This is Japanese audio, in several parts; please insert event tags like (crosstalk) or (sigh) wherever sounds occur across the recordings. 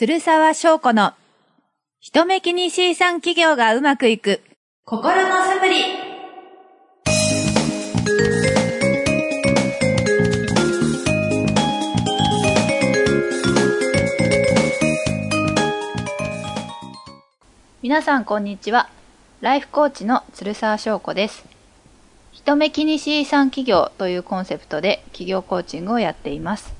鶴沢翔子の人目気に C 産企業がうまくいく心のサプリ皆さんこんにちは。ライフコーチの鶴沢翔子です。人目気に C 産企業というコンセプトで企業コーチングをやっています。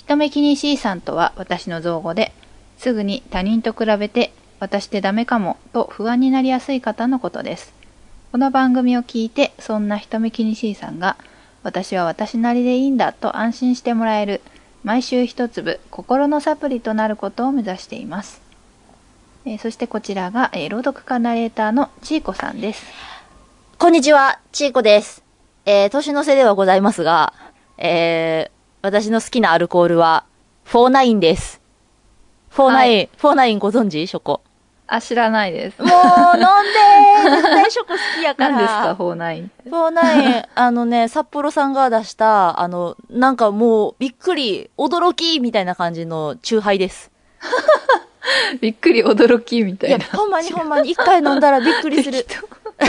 人目気に C さんとは私の造語で、すぐに他人と比べて私ってダメかもと不安になりやすい方のことです。この番組を聞いて、そんな人目気に C さんが、私は私なりでいいんだと安心してもらえる、毎週一粒心のサプリとなることを目指しています。えー、そしてこちらが、えー、朗読家ナレーターのちーこさんです。こんにちは、ちーこです。えー、年の瀬ではございますが、えー、私の好きなアルコールは、フォーナインです。フォーナイン、はい、フォーナインご存知？ショコ。あ、知らないです。もう、飲んで (laughs) 絶対ショコ好きやから。何ですか、フォーナイン。フォーナイン、あのね、サッポロさんが出した、あの、なんかもう、びっくり、驚き、みたいな感じのチューハイです。(laughs) びっくり、驚き、みたいな。いや、ほんまにほんまに、一回飲んだらびっくりする。(laughs)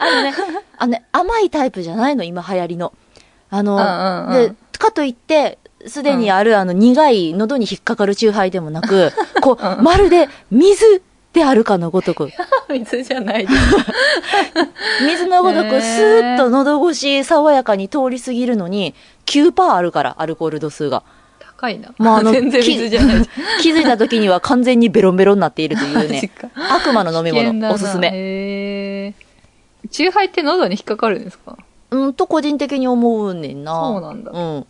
あのね、あのね、甘いタイプじゃないの、今流行りの。あの、うんうんうん、で、かといって、すでにあるあの苦い喉に引っかかるチューハイでもなく、(laughs) こう、まるで水であるかのごとく。水じゃないです。(laughs) 水のごとくスーッと喉越し爽やかに通り過ぎるのに、9%あるから、アルコール度数が。高いな。まあ、あの、(laughs) 全然水じゃない。気づいた時には完全にベロンベロンになっているというね。悪魔の飲み物、おすすめ。へチューハイって喉に引っかかるんですか？うんと個人的に思うねんな。そうなんだ。うん。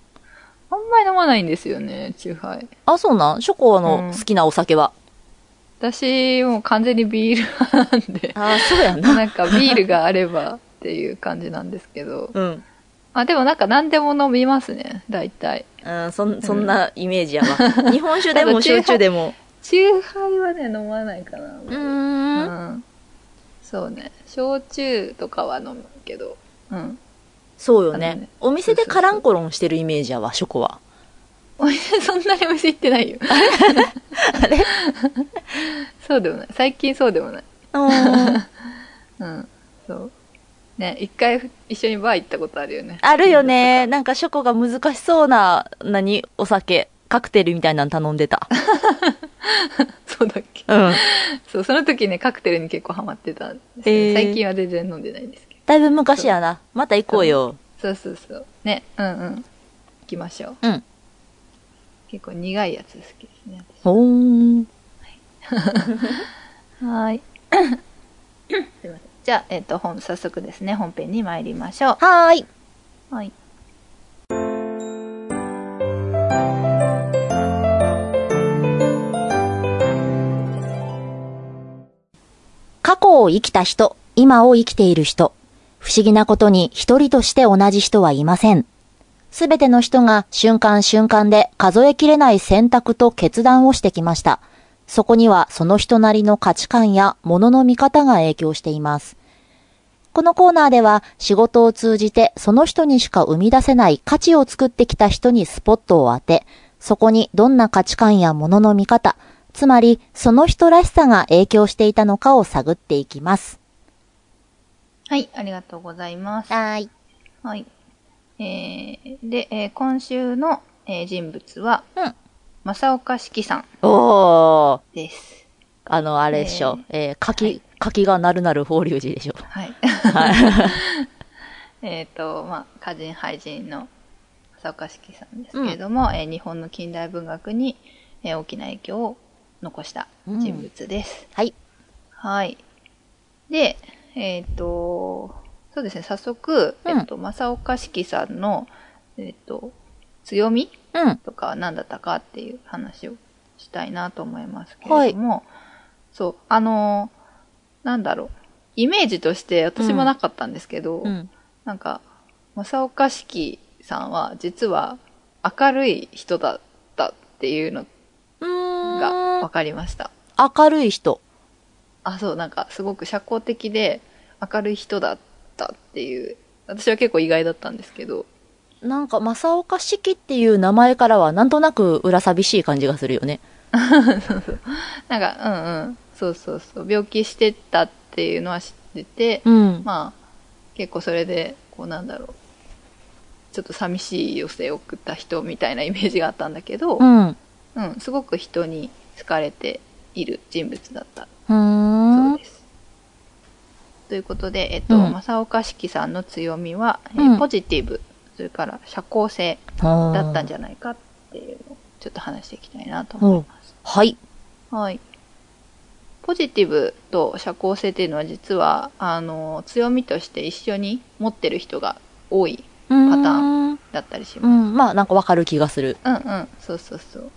あんまり飲まないんですよね、チューハイ。あ、そうなん？ショコの好きなお酒は？私、もう完全にビール派なんで。(laughs) あ、そうやな。なんかビールがあればっていう感じなんですけど。うん。あ、でもなんか何でも飲みますね、大体。うん、そ、そんなイメージやわ。(laughs) 日本酒でも焼酎でも。チューハイはね、飲まないかな。うん,、そうね。焼酎とかは飲むけど。うん。そうよね。ねお店でカランコロンしてるイメージやわ、ショコは。お店、そんなにお店行ってないよ。(laughs) あれ？そうでもない。最近そうでもない。(laughs) うん。そう。ね、一回一緒にバー行ったことあるよね。あるよね。なんかショコが難しそうな、何、お酒、カクテルみたいなの頼んでた。(laughs) そうだっけ？うん。そう、その時ね、カクテルに結構ハマってたえー、最近は全然飲んでないんですだいぶ昔やな。また行こうよ。そうそうそう。ね、うんうん。行きましょう。うん。結構苦いやつ好きですね。ほーん。はい。(coughs) すいません。じゃあ、えっ、ー、と、本、早速ですね、本編に参りましょう。はーい。はい。過去を生きた人、今を生きている人。不思議なことに一人として同じ人はいません。すべての人が瞬間瞬間で数えきれない選択と決断をしてきました。そこにはその人なりの価値観や物の見方が影響しています。このコーナーでは仕事を通じてその人にしか生み出せない価値を作ってきた人にスポットを当て、そこにどんな価値観や物の見方、つまりその人らしさが影響していたのかを探っていきます。はい、ありがとうございます。はい。はい。えー、で、えー、今週の、えー、人物は、うん。正岡式さん。おー。です。あの、あれでしょ。えー、えー、柿、はい、柿がなるなる法隆寺でしょ。はい。はい。(laughs) えっと、まあ、歌人、俳人の正岡式さんですけれども、うん、えー、日本の近代文学に、えー、大きな影響を残した人物です。うん、はい。はい。で、えっ、ー、と、そうですね、早速、うん、えっと、正岡式さんの、えっと、強み、うん、とか何だったかっていう話をしたいなと思いますけれども、はい、そう、あの、なんだろう、イメージとして私もなかったんですけど、うん、なんか、正岡式さんは実は明るい人だったっていうのが分かりました。明るい人。あ、そう、なんかすごく社交的で明るい人だったっていう、私は結構意外だったんですけど。なんか、正岡式っていう名前からはなんとなく裏寂しい感じがするよね。そうそう。なんか、うんうん。そうそうそう。病気してたっていうのは知ってて、うん。まあ、結構それで、こうなんだろう。ちょっと寂しい余生を送った人みたいなイメージがあったんだけど、うん。ううん、すごく人に好かれている人物だった。ということで、えっと、うん正岡子規さんの強みは、えうんポジティブ、それから社交性だだったんじゃないかっていうのをちょっと話していきたいなと思います。はい。はい。ポジティブと社交性っていうのは実は、あの、強みとして一緒に持ってる人が多いパタターン。だったりしうます。ん。まあ、なんかわかる気がする。うんうん、そうそうそう。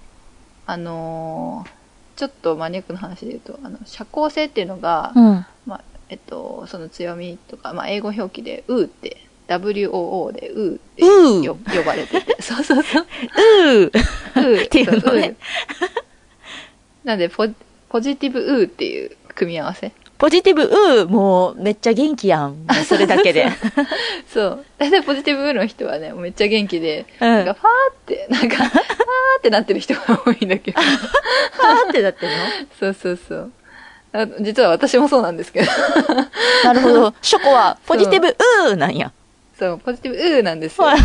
あのーちょっとマニアックな話で言うと、あの、社交性っていうのが、うん。まあ、えっと、その強みとか、まあ、英語表記で、うーって、WOO で、うーってうーよ呼ばれてて、(laughs) そうそうそう、(laughs) うー。っていうのねなんでポ、ポジティブうーっていう組み合わせ？ポジティブ、うー。もう、めっちゃ元気やん。それだけで。そう。大体ポジティブうーの人はね、めっちゃ元気で、うん。なんか、ファーって、なんか、(laughs) ファーってなってる人が多いんだけど。あーってなってるの？そうそうそう。あ実は私もそうなんですけど。(laughs) なるほど。ショコは、ポジティブ、うーなんや。そう、ポジティブうーなんですよ。はい。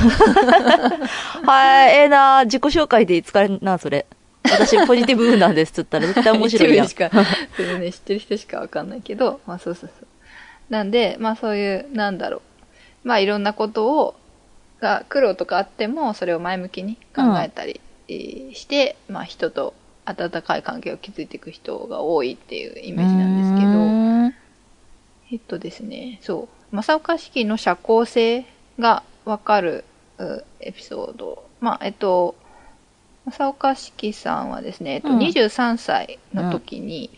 はい、ええな自己紹介で使えんな、それ。私、ポジティブうーなんですっつったら絶対面白いやん一。部しか、それね、知ってる人しかわかんないけど、まあそうそうそう。なんで、まあそういう、なんだろう。まあいろんなことを、が苦労とかあっても、それを前向きに考えたりえーして、まあ人と温かい関係を築いていく人が多いっていうイメージなんですけど、ど。えっとですね、そう。正岡式の社交性がわかるうエピソード。まあ、えっと、正岡式さんはですね、えっと、うん23歳の時に、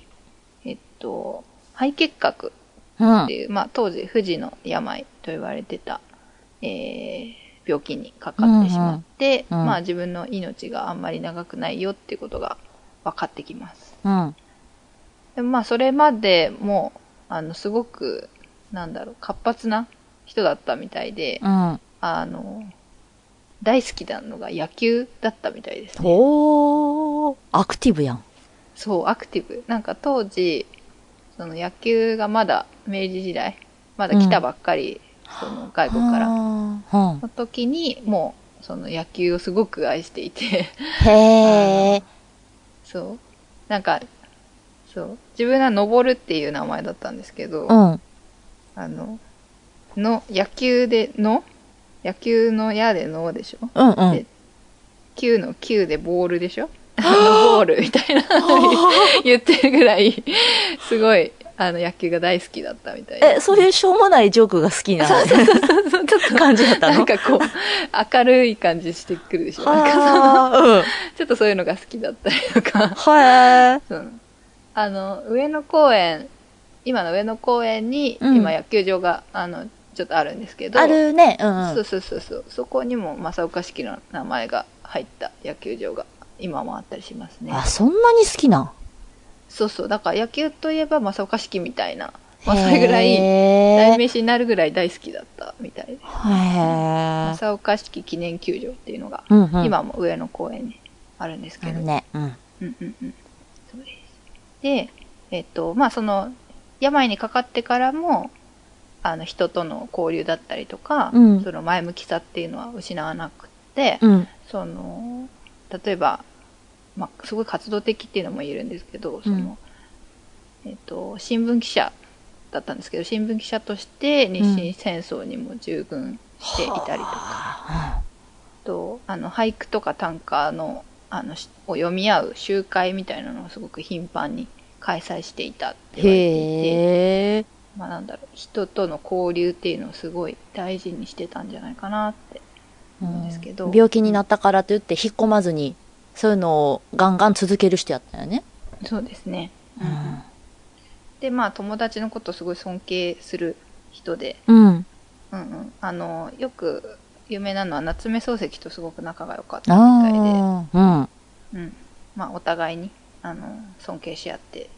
えっと、肺結核うんって。いう、まあ、当時、不治の病と言われてた、えー病気にかかってしまって、うんうんまあ、自分の命があんまり長くないよっていうことが分かってきます。うん。でもまあそれまでもあのすごくなんだろう活発な人だったみたいで、うん。あの大好きなのが野球だったみたいですね。おー、アクティブやん。そうアクティブなんか当時その野球がまだ明治時代まだ来たばっかり、その外国からうん。の時にもうその野球をすごく愛していてへー。(laughs) そうなんかそう自分は登るっていう名前だったんですけど、うん。あの、の、野球での、野球の矢でのでしょ？うんうんで。球の球でボールでしょ？(laughs) あのボールみたいな (laughs) 言ってるぐらい、すごい、あの野球が大好きだったみたいえ、そういうしょうもないジョークが好きなそうそうそうちょっと、感じだったの？なんかこう、明るい感じしてくるでしょなんかそのうん。ちょっとそういうのが好きだったりとか。はうんあの、上野公園、今の上野公園に、うん今野球場が、あの、ちょっとあるんですけど、あるね。うんそううん。そうそうそう。そこにも正岡式の名前が入った野球場が今もあったりしますね。あ、そんなに好きなん？そうそう。だから野球といえば正岡式みたいな、まあそれぐらい代名詞になるぐらい大好きだったみたいで。正岡式記念球場っていうのが、うんうん。今も上野公園にあるんですけど。ね。うん。うんうんうん。そうです。で、えっと、まあその、病にかかってからも、あの、人との交流だったりとか、うんその前向きさっていうのは失わなくって、うん。その、例えば、まあ、すごい活動的っていうのも言えるんですけど、その、えっと、新聞記者だったんですけど、新聞記者として日清戦争にも従軍していたりとか、と、あの、俳句とか短歌の、あの、しを読み合う集会みたいなのをすごく頻繁に開催していたって言われていて。まあなんだろう、人との交流っていうのをすごい大事にしてたんじゃないかなって思うんですけど。病気になったからといって引っ込まずに、そういうのをガンガン続ける人やったよね。そうですね。うん。で、まあ友達のことをすごい尊敬する人で、うん。うんうん。あの、よく有名なのは夏目漱石とすごく仲が良かったみたいで。うん。うん。まあお互いに、あの、尊敬し合って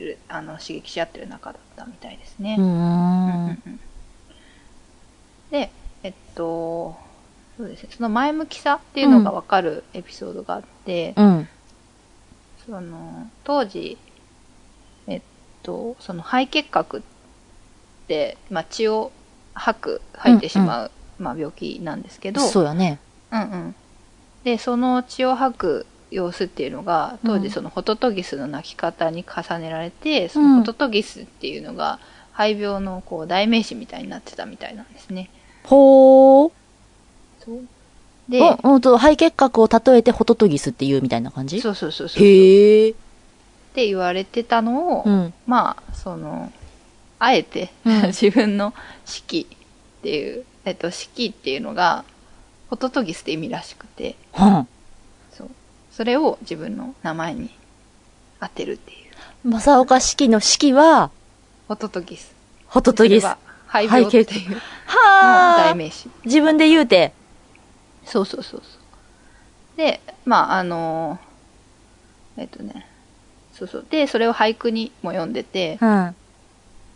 る、あの、刺激し合ってる仲だったみたいですね。ううんうんん。うんで、えっと、そうですね、その前向きさっていうのがわかるエピソードがあって、うん。その、当時、えっと、その肺結核って、まあ、血を吐く、吐いてしまう、まあ、病気なんですけど、そうやね。うんうん。で、その血を吐く様子っていうのが、当うん時そのホトトギスの泣き方に重ねられて、そのホトトギスっていうのが、肺病のこう代名詞みたいになってたみたいなんですね。ほー。で、うん、と、肺結核を例えてホトトギスっていうみたいな感じ？そうそうそうそう。っへー。て言われてたのを、うん。まあ、その、あえて、うん (laughs) 自分の式っていう、えっと、式っていうのが、ホトトギスって意味らしくて、はん。そう。それを自分の名前に当てるっていう。正岡式の式は、ホトトギス。ホトトギス。肺病っていうの代あ。名詞。自分で言うて。そうそうそうそう。で、まあ、あのえっとね、そうそう。で、それを俳句にも読んでて、うん。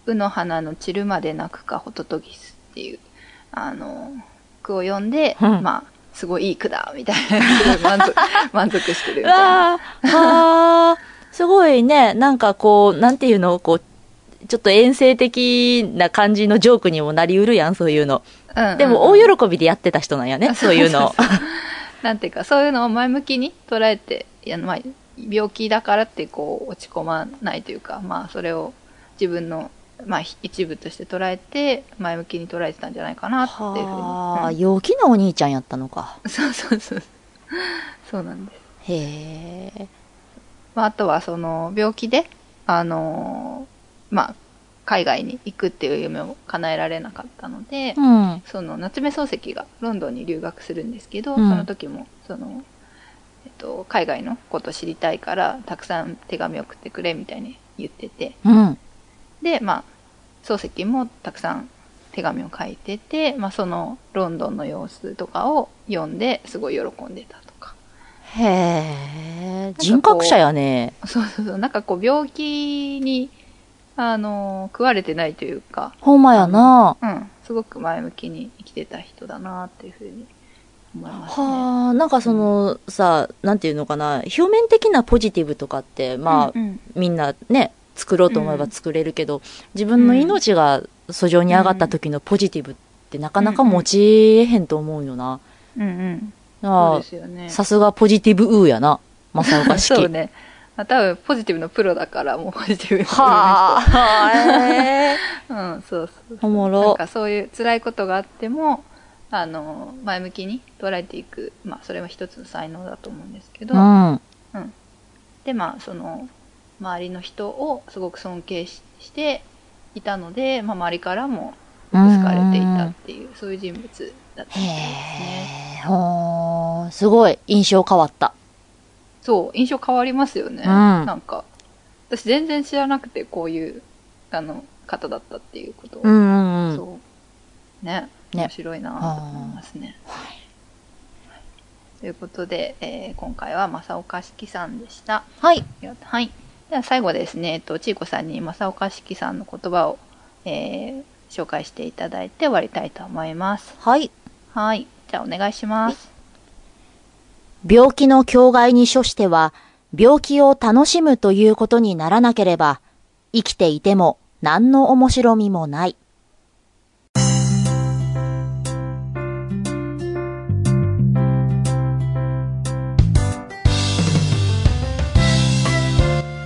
うの花の散るまで泣くかホトトギスっていう、あの句を読んで、うんまあ、すごいいい句だ、みたいな、(laughs) 満足、満足してるみたいな。ああ、すごいね、なんかこう、なんていうの、こう、ちょっと遠征的な感じのジョークにもなりうるやん、そういうの。うんうんうんでも、大喜びでやってた人なんやね、そういうの。(laughs) なんていうか、そういうのを前向きに捉えて、いや、まあ、病気だからってこう、落ち込まないというか、まあ、それを自分の、まあ、一部として捉えて、前向きに捉えてたんじゃないかなっていうふうに。はあ、うん陽気なお兄ちゃんやったのか。そうそうそう。(laughs) そうなんです。へえ。まあ、あとは、その、病気で、あのーまあ、海外に行くっていう夢を叶えられなかったので、うん。その夏目漱石がロンドンに留学するんですけど、うんその時もその、えっと、海外のこと知りたいからたくさん手紙を送ってくれみたいに言っててうん。でまあ漱石もたくさん手紙を書いてて、まあ、そのロンドンの様子とかを読んですごい喜んでたとかへえ。人格者やね。そうそうそうなんかこう病気にあの食われてないというか、ほんまやな。うん、すごく前向きに生きてた人だなっていうふうに思いますね。はあ、なんかその、さ、なんていうのかな、表面的なポジティブとかって、まあ、うんうんみんなね、作ろうと思えば作れるけど、自分の命が訴状に上がった時のポジティブってなかなか持ちえへんと思うよな。うんうん。ああね。さすがポジティブウーやな。正岡式。(laughs) そうね。あ多分ポジティブのプロだから、もうポジティブはあ、(laughs) へえ。人。うん、そうそうおもろなんかそういう辛いことがあっても、あの、前向きに捉えていく。まあ、それは一つの才能だと思うんですけど。うん。で、まあ、その、周りの人をすごく尊敬ししていたので、まあ、周りからも好かれていたっていう、そういう人物だったみたいですね。へえ。ほーすごい、印象変わった。そう、印象変わりますよね。うんなんか、私全然知らなくて、こういう、あの、方だったっていうことを。うんうんうん。そう。ね。ね面白いなと思いますね。ということで、えー今回は正岡式さんでした。はい。はい。では最後ですね、えっと、ちいこさんに正岡式さんの言葉を、えー紹介していただいて終わりたいと思います。はい。はい。じゃあお願いします。病気の境外に処しては、病気を楽しむということにならなければ、生きていても何の面白みもない。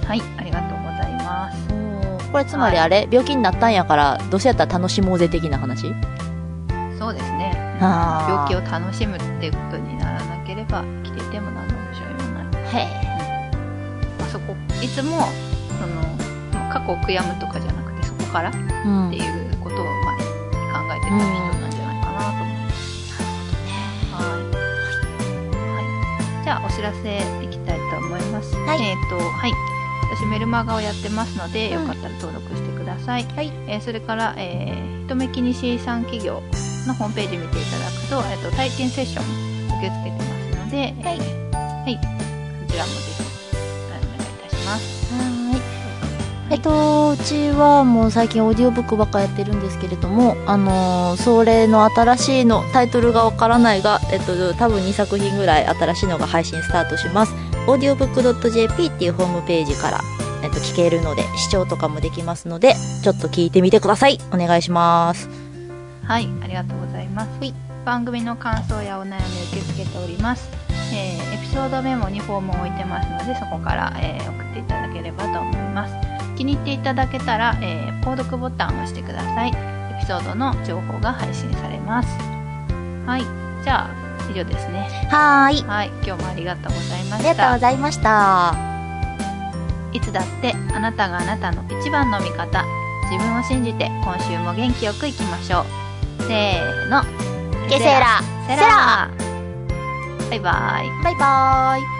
はい。ありがとうございます。これつまりあれ、病気になったんやから、どうせやったら楽しもうぜ的な話？そうですね。病気を楽しむっていうことにならなければへえ。まあそこ、いつも、その、まあ過去を悔やむとかじゃなくて、そこからってうん。いうことを前に考えてた人なんじゃないかなと思います。はい。はい。じゃあ、お知らせいきたいと思います。はいえっ、と、はい。私メルマガをやってますので、うんよかったら登録してください。はい。えーそれから、えー、人目気にし産企業のホームページ見ていただくと、と、体験セッション受け付けてますので、はいえーはい。そちらもぜひ、お願いいたします。はい。えっと、うちはもう最近オーディオブックばっかやってるんですけれども、あのーそれの新しいの、タイトルがわからないが、えっと、多分2作品ぐらい新しいのが配信スタートします。audiobook.jp っていうホームページから、えっと、聞けるので、視聴とかもできますので、ちょっと聞いてみてください。お願いします。はい、ありがとうございます。はい番組の感想やお悩み受け付けております。えーエピソードメモにフォームを置いてますので、そこから、えー送っていただければと思います。気に入っていただけたら、えー購読ボタンを押してください。エピソードの情報が配信されます。はい、じゃあ、以上ですね。はーい。はい、今日もありがとうございまありがとうしたご。ざいました。いつだってあなたがあなたの一番の味方自分を信じて今週も元気よくいきましょうせーのケセラセラバイバイバイバイ。